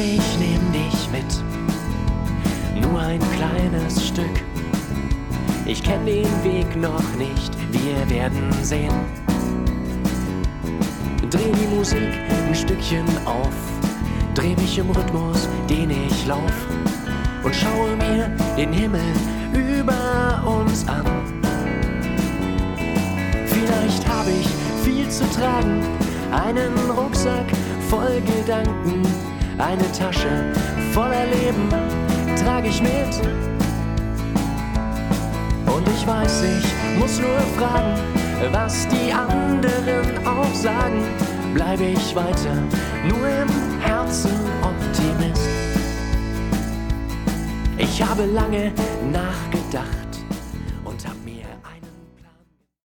Ich nehm dich mit, nur ein kleines Stück. Ich kenn den Weg noch nicht, wir werden sehen. Dreh die Musik ein Stückchen auf, dreh mich im Rhythmus, den ich lauf und schaue mir den Himmel über uns an. Vielleicht habe ich viel zu tragen, einen Rucksack voll Gedanken, eine Tasche voller Leben trage ich mit. Und ich weiß, ich muss nur fragen, was die anderen auch sagen. Bleibe ich weiter nur im Herzen Optimist. Ich habe lange nachgedacht und habe mir ein